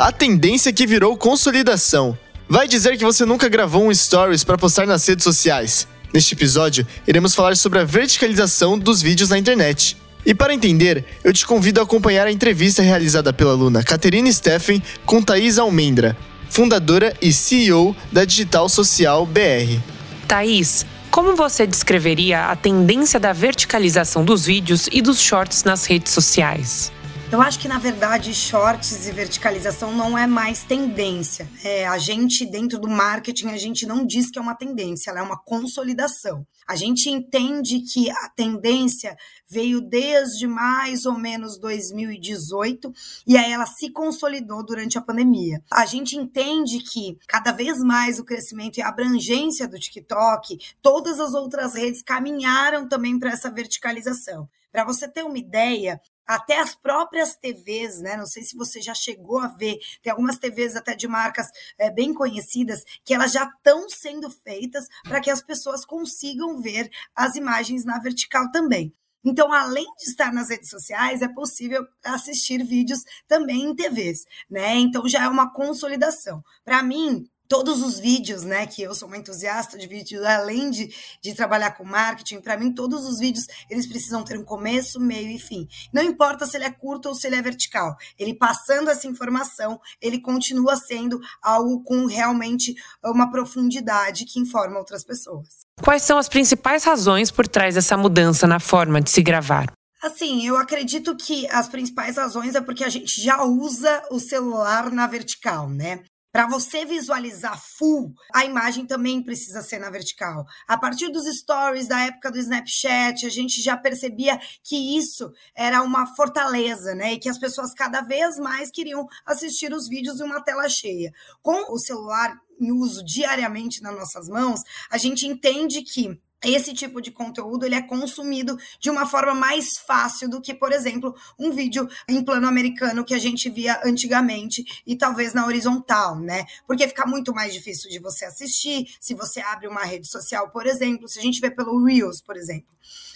A tendência que virou consolidação. Vai dizer que você nunca gravou um stories para postar nas redes sociais. Neste episódio, iremos falar sobre a verticalização dos vídeos na internet. E para entender, eu te convido a acompanhar a entrevista realizada pela aluna Caterine Steffen com Thaís Almendra, fundadora e CEO da Digital Social BR. Thaís, como você descreveria a tendência da verticalização dos vídeos e dos shorts nas redes sociais? Eu acho que, na verdade, shorts e verticalização não é mais tendência. É, a gente, dentro do marketing, a gente não diz que é uma tendência, ela é uma consolidação. A gente entende que a tendência veio desde mais ou menos 2018 e aí ela se consolidou durante a pandemia. A gente entende que cada vez mais o crescimento e a abrangência do TikTok, todas as outras redes caminharam também para essa verticalização. Para você ter uma ideia, até as próprias TVs, né? Não sei se você já chegou a ver, tem algumas TVs até de marcas é, bem conhecidas que elas já estão sendo feitas para que as pessoas consigam ver as imagens na vertical também. Então, além de estar nas redes sociais, é possível assistir vídeos também em TVs, né? Então já é uma consolidação. Para mim, todos os vídeos, né, que eu sou uma entusiasta de vídeo, além de, de trabalhar com marketing, para mim todos os vídeos, eles precisam ter um começo, meio e fim. Não importa se ele é curto ou se ele é vertical. Ele passando essa informação, ele continua sendo algo com realmente uma profundidade que informa outras pessoas. Quais são as principais razões por trás dessa mudança na forma de se gravar? Assim, eu acredito que as principais razões é porque a gente já usa o celular na vertical, né? Para você visualizar full, a imagem também precisa ser na vertical. A partir dos stories da época do Snapchat, a gente já percebia que isso era uma fortaleza, né? E que as pessoas cada vez mais queriam assistir os vídeos em uma tela cheia. Com o celular em uso diariamente nas nossas mãos, a gente entende que esse tipo de conteúdo ele é consumido de uma forma mais fácil do que, por exemplo, um vídeo em plano americano que a gente via antigamente e talvez na horizontal, né? Porque fica muito mais difícil de você assistir se você abre uma rede social, por exemplo, se a gente vê pelo Reels, por exemplo.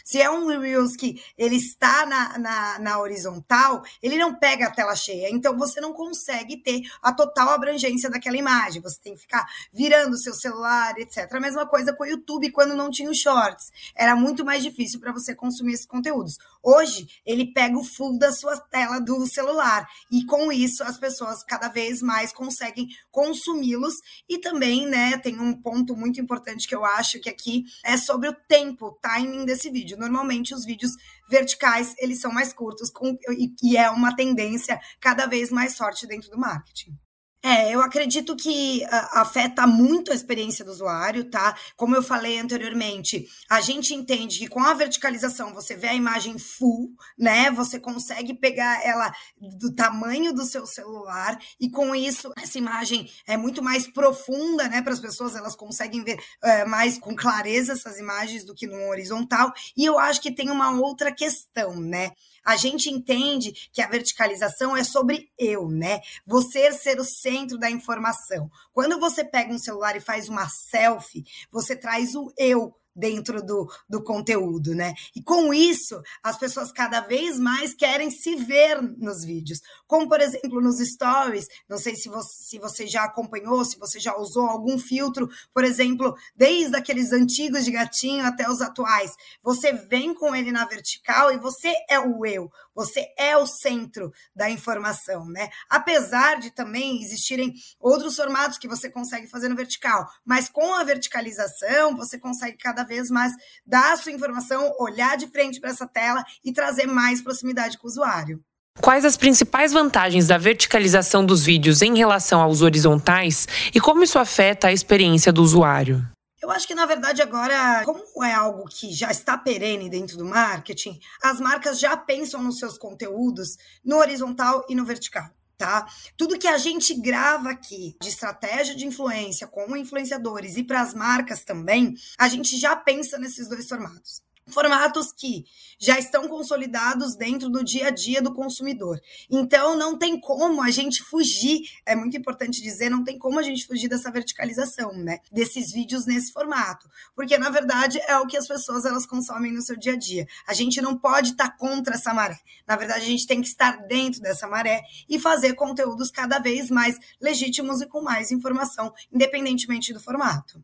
Se é um Reels que ele está na, na, na, horizontal, ele não pega a tela cheia. Então você não consegue ter a total abrangência daquela imagem. Você tem que ficar virando o seu celular, etc. A mesma coisa com o YouTube quando não tinha os shorts. Era muito mais difícil para você consumir esses conteúdos. Hoje, ele pega o full da sua tela do celular. E com isso, as pessoas cada vez mais conseguem consumi-los. E também, né, tem um ponto muito importante que eu acho que aqui é sobre o tempo, o timing desse vídeo. Normalmente os vídeos verticais, eles são mais curtos com, e, e é uma tendência cada vez mais forte dentro do marketing. É, eu acredito que uh, afeta muito a experiência do usuário, tá? Como eu falei anteriormente, a gente entende que com a verticalização você vê a imagem full, né? Você consegue pegar ela do tamanho do seu celular e com isso essa imagem é muito mais profunda, né? Para as pessoas elas conseguem ver uh, mais com clareza essas imagens do que no horizontal. E eu acho que tem uma outra questão, né? a gente entende que a verticalização é sobre eu, né? Você ser o centro da informação. Quando você pega um celular e faz uma selfie, você traz o eu dentro do, do conteúdo, né? E com isso, as pessoas cada vez mais querem se ver nos vídeos. Como, por exemplo, nos stories, não sei se você, se você já acompanhou, se você já usou algum filtro, por exemplo, desde aqueles antigos de gatinho até os atuais. Você vem com ele na vertical e você é o eu, você é o centro da informação, né? Apesar de também existirem outros formatos que você consegue fazer no vertical, mas com a verticalização, você consegue cada vez mais dar a sua informação, olhar de frente para essa tela e trazer mais proximidade com o usuário. Quais as principais vantagens da verticalização dos vídeos em relação aos horizontais e como isso afeta a experiência do usuário? Eu acho que, na verdade, agora, como é algo que já está perene dentro do marketing, as marcas já pensam nos seus conteúdos no horizontal e no vertical. Tá? Tudo que a gente grava aqui de estratégia de influência com influenciadores e para as marcas também, a gente já pensa nesses dois formatos formatos que já estão consolidados dentro do dia a dia do consumidor. Então, não tem como a gente fugir, é muito importante dizer, não tem como a gente fugir dessa verticalização, né? Desses vídeos nesse formato, porque na verdade é o que as pessoas elas consomem no seu dia a dia. A gente não pode estar tá contra essa maré. Na verdade, a gente tem que estar dentro dessa maré e fazer conteúdos cada vez mais legítimos e com mais informação, independentemente do formato.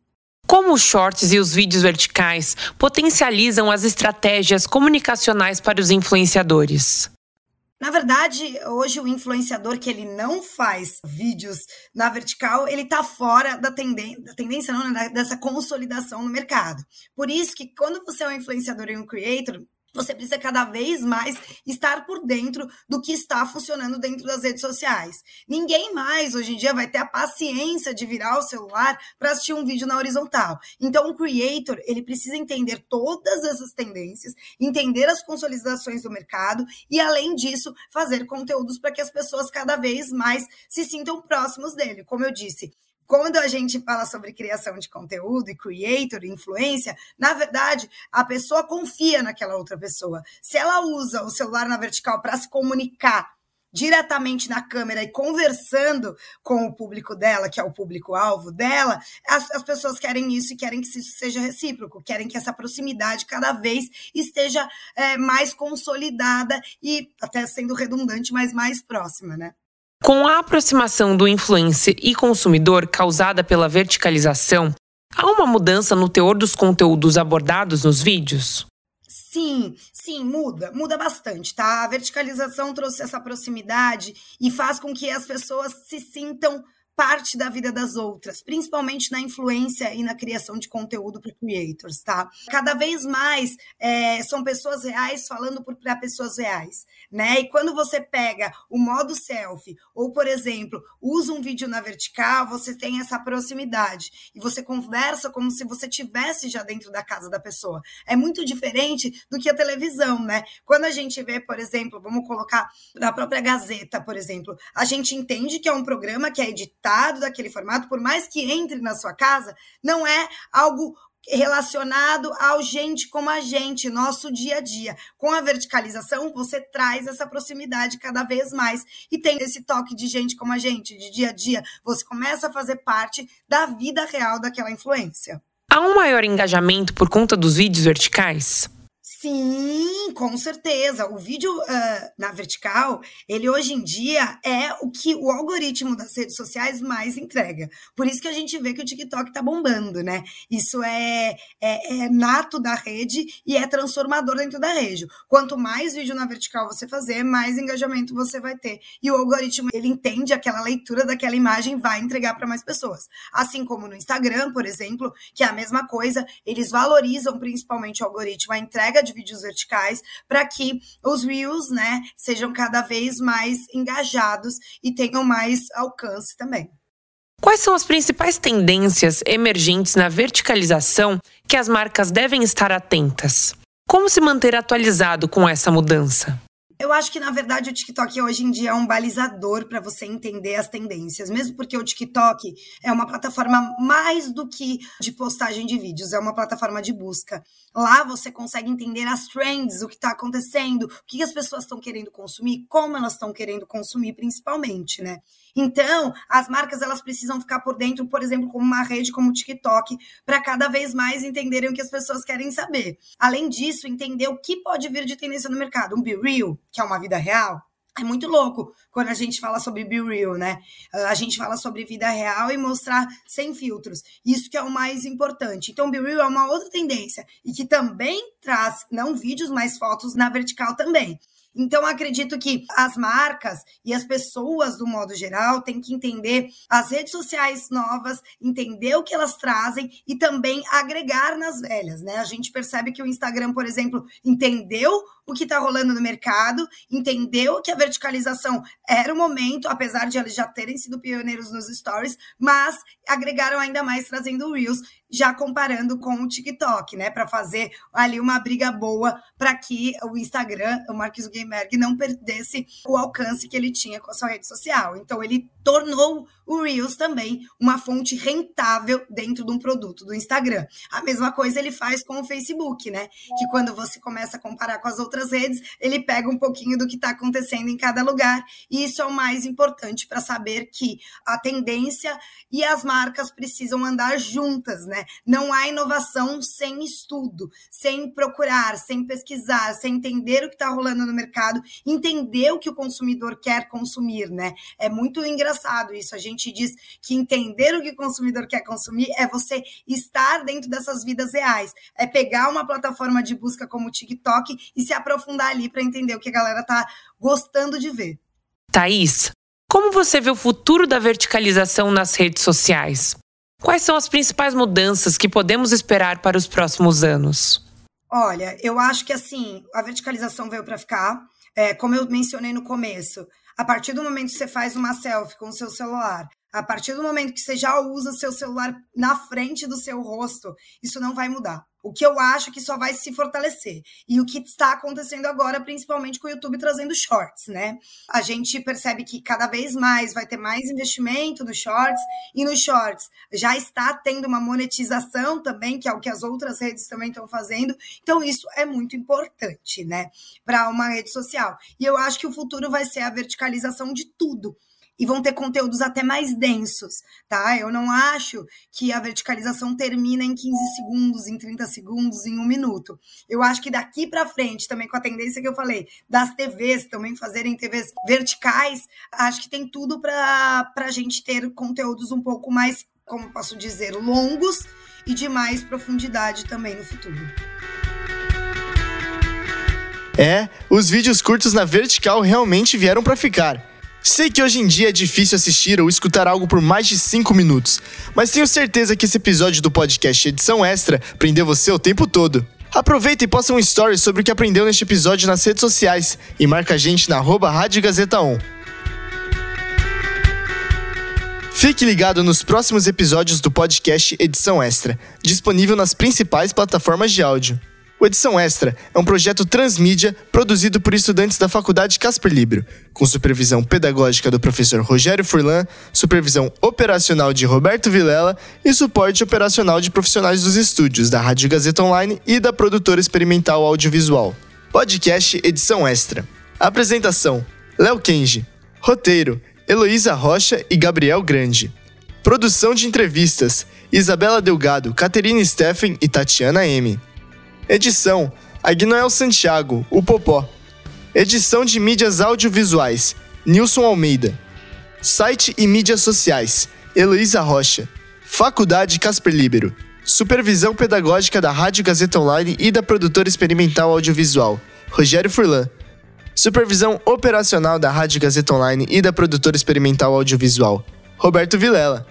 Como os shorts e os vídeos verticais potencializam as estratégias comunicacionais para os influenciadores? Na verdade, hoje o influenciador que ele não faz vídeos na vertical, ele tá fora da, tendência, da tendência não, né, dessa consolidação no mercado. Por isso que quando você é um influenciador e um creator, você precisa cada vez mais estar por dentro do que está funcionando dentro das redes sociais. Ninguém mais hoje em dia vai ter a paciência de virar o celular para assistir um vídeo na horizontal. Então, o creator, ele precisa entender todas essas tendências, entender as consolidações do mercado e além disso, fazer conteúdos para que as pessoas cada vez mais se sintam próximos dele. Como eu disse, quando a gente fala sobre criação de conteúdo e creator, influência, na verdade, a pessoa confia naquela outra pessoa. Se ela usa o celular na vertical para se comunicar diretamente na câmera e conversando com o público dela, que é o público-alvo dela, as, as, pessoas querem isso e querem que isso seja recíproco, querem que essa proximidade cada vez esteja é, mais consolidada e, até sendo redundante, mas mais próxima, né? Com a aproximação do influencer e consumidor causada pela verticalização, há uma mudança no teor dos conteúdos abordados nos vídeos? Sim, sim, muda, muda bastante, tá? A verticalização trouxe essa proximidade e faz com que as pessoas se sintam parte da vida das outras, principalmente na influência e na criação de conteúdo para creators, tá? Cada vez mais é, são pessoas reais falando para pessoas reais, né? E quando você pega o modo selfie, ou, por exemplo, usa um vídeo na vertical, você tem essa proximidade e você conversa como se você tivesse já dentro da casa da pessoa. É muito diferente do que a televisão, né? Quando a gente vê, por exemplo, vamos colocar na própria Gazeta, por exemplo, a gente entende que é um programa que é editado daquele formato, por mais que entre na sua casa, não é algo relacionado ao gente como a gente, nosso dia a dia. Com a verticalização, você traz essa proximidade cada vez mais e tem esse toque de gente como a gente, de dia a dia. Você começa a fazer parte da vida real daquela influência. Há um maior engajamento por conta dos vídeos verticais? Sim, com certeza. O vídeo uh, na vertical, ele hoje em dia é o que o algoritmo das redes sociais mais entrega. Por isso que a gente vê que o TikTok tá bombando, né? Isso é, é, é nato da rede e é transformador dentro da rede. Quanto mais vídeo na vertical você fazer, mais engajamento você vai ter. E o algoritmo, ele entende aquela leitura daquela imagem vai entregar para mais pessoas. Assim como no Instagram, por exemplo, que é a mesma coisa, eles valorizam principalmente o algoritmo, a entrega de de vídeos verticais para que os Reels, né, sejam cada vez mais engajados e tenham mais alcance também. Quais são as principais tendências emergentes na verticalização que as marcas devem estar atentas? Como se manter atualizado com essa mudança? Eu acho que, na verdade, o TikTok hoje em dia é um balizador para você entender as tendências, mesmo porque o TikTok é uma plataforma mais do que de postagem de vídeos, é uma plataforma de busca. Lá você consegue entender as trends, o que está acontecendo, o que as pessoas estão querendo consumir, como elas estão querendo consumir, principalmente, né? Então, as marcas elas precisam ficar por dentro, por exemplo, como uma rede como o TikTok, para cada vez mais entenderem o que as pessoas querem saber. Além disso, entender o que pode vir de tendência no mercado. Um Be Real, que é uma vida real, é muito louco quando a gente fala sobre Be Real, né? A gente fala sobre vida real e mostrar sem filtros. Isso que é o mais importante. Então, Be Real é uma outra tendência e que também traz não vídeos, mas fotos na vertical também. Então, acredito que as marcas e as pessoas, do modo geral, têm que entender as redes sociais novas, entender o que elas trazem e também agregar nas velhas, né? A gente percebe que o Instagram, por exemplo, entendeu o que está rolando no mercado, entendeu que a verticalização era o momento, apesar de eles já terem sido pioneiros nos stories, mas agregaram ainda mais trazendo o Reels, já comparando com o TikTok, né, para fazer ali uma briga boa para que o Instagram, o Mark Zuckerberg não perdesse o alcance que ele tinha com a sua rede social. Então, ele tornou o Reels também uma fonte rentável dentro de um produto do Instagram. A mesma coisa ele faz com o Facebook, né? Que quando você começa a comparar com as outras redes, ele pega um pouquinho do que está acontecendo em cada lugar. E isso é o mais importante para saber que a tendência e as marcas precisam andar juntas, né? Não há inovação sem estudo, sem procurar, sem pesquisar, sem entender o que está rolando no mercado, entender o que o consumidor quer consumir, né? É muito engraçado isso. A gente diz que entender o que o consumidor quer consumir é você estar dentro dessas vidas reais, é pegar uma plataforma de busca como o TikTok e se aprofundar ali para entender o que a galera tá gostando de ver. Thaís, como você vê o futuro da verticalização nas redes sociais? Quais são as principais mudanças que podemos esperar para os próximos anos? Olha, eu acho que assim, a verticalização veio para ficar. É, como eu mencionei no começo, a partir do momento que você faz uma selfie com o seu celular, a partir do momento que você já usa seu celular na frente do seu rosto, isso não vai mudar. O que eu acho que só vai se fortalecer. E o que está acontecendo agora, principalmente com o YouTube trazendo shorts, né? A gente percebe que cada vez mais vai ter mais investimento nos shorts, e nos shorts já está tendo uma monetização também, que é o que as outras redes também estão fazendo. Então, isso é muito importante, né? Para uma rede social. E eu acho que o futuro vai ser a verticalização de tudo e vão ter conteúdos até mais densos, tá? Eu não acho que a verticalização termina em 15 segundos, em 30 segundos, em um minuto. Eu acho que daqui para frente, também com a tendência que eu falei, das TVs também fazerem TVs verticais, acho que tem tudo para a gente ter conteúdos um pouco mais, como posso dizer, longos e de mais profundidade também no futuro. É, os vídeos curtos na vertical realmente vieram para ficar. Sei que hoje em dia é difícil assistir ou escutar algo por mais de 5 minutos, mas tenho certeza que esse episódio do podcast Edição Extra prendeu você o tempo todo. Aproveita e posta um story sobre o que aprendeu neste episódio nas redes sociais e marca a gente na arroba Rádio Gazeta On. Fique ligado nos próximos episódios do podcast Edição Extra, disponível nas principais plataformas de áudio. O Edição Extra é um projeto transmídia produzido por estudantes da Faculdade Casper Libro, com supervisão pedagógica do professor Rogério Furlan, supervisão operacional de Roberto Vilela e suporte operacional de profissionais dos estúdios da Rádio Gazeta Online e da produtora experimental audiovisual. Podcast Edição Extra. Apresentação: Léo Kenji. Roteiro: Heloísa Rocha e Gabriel Grande. Produção de entrevistas: Isabela Delgado, Caterina Steffen e Tatiana M. Edição: Agnoel Santiago, o Popó. Edição de mídias audiovisuais: Nilson Almeida. Site e mídias sociais: Heloísa Rocha. Faculdade Casper Libero. Supervisão pedagógica da Rádio Gazeta Online e da produtora experimental audiovisual: Rogério Furlan. Supervisão operacional da Rádio Gazeta Online e da produtora experimental audiovisual: Roberto Vilela.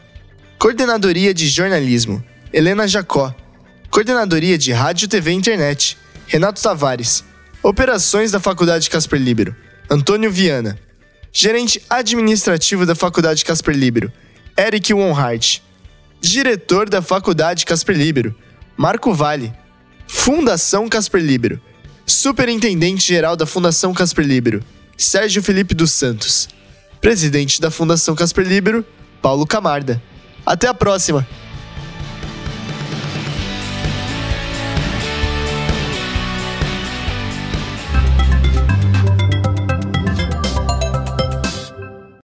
Coordenadoria de jornalismo: Helena Jacó. Coordenadoria de Rádio, TV e Internet, Renato Tavares. Operações da Faculdade Casper Libero, Antônio Viana. Gerente administrativo da Faculdade Casper Libero, Eric Wonhart. Diretor da Faculdade Casper Libero, Marco Vale. Fundação Casper Libero. Superintendente-geral da Fundação Casper Libero, Sérgio Felipe dos Santos. Presidente da Fundação Casper Libero, Paulo Camarda. Até a próxima!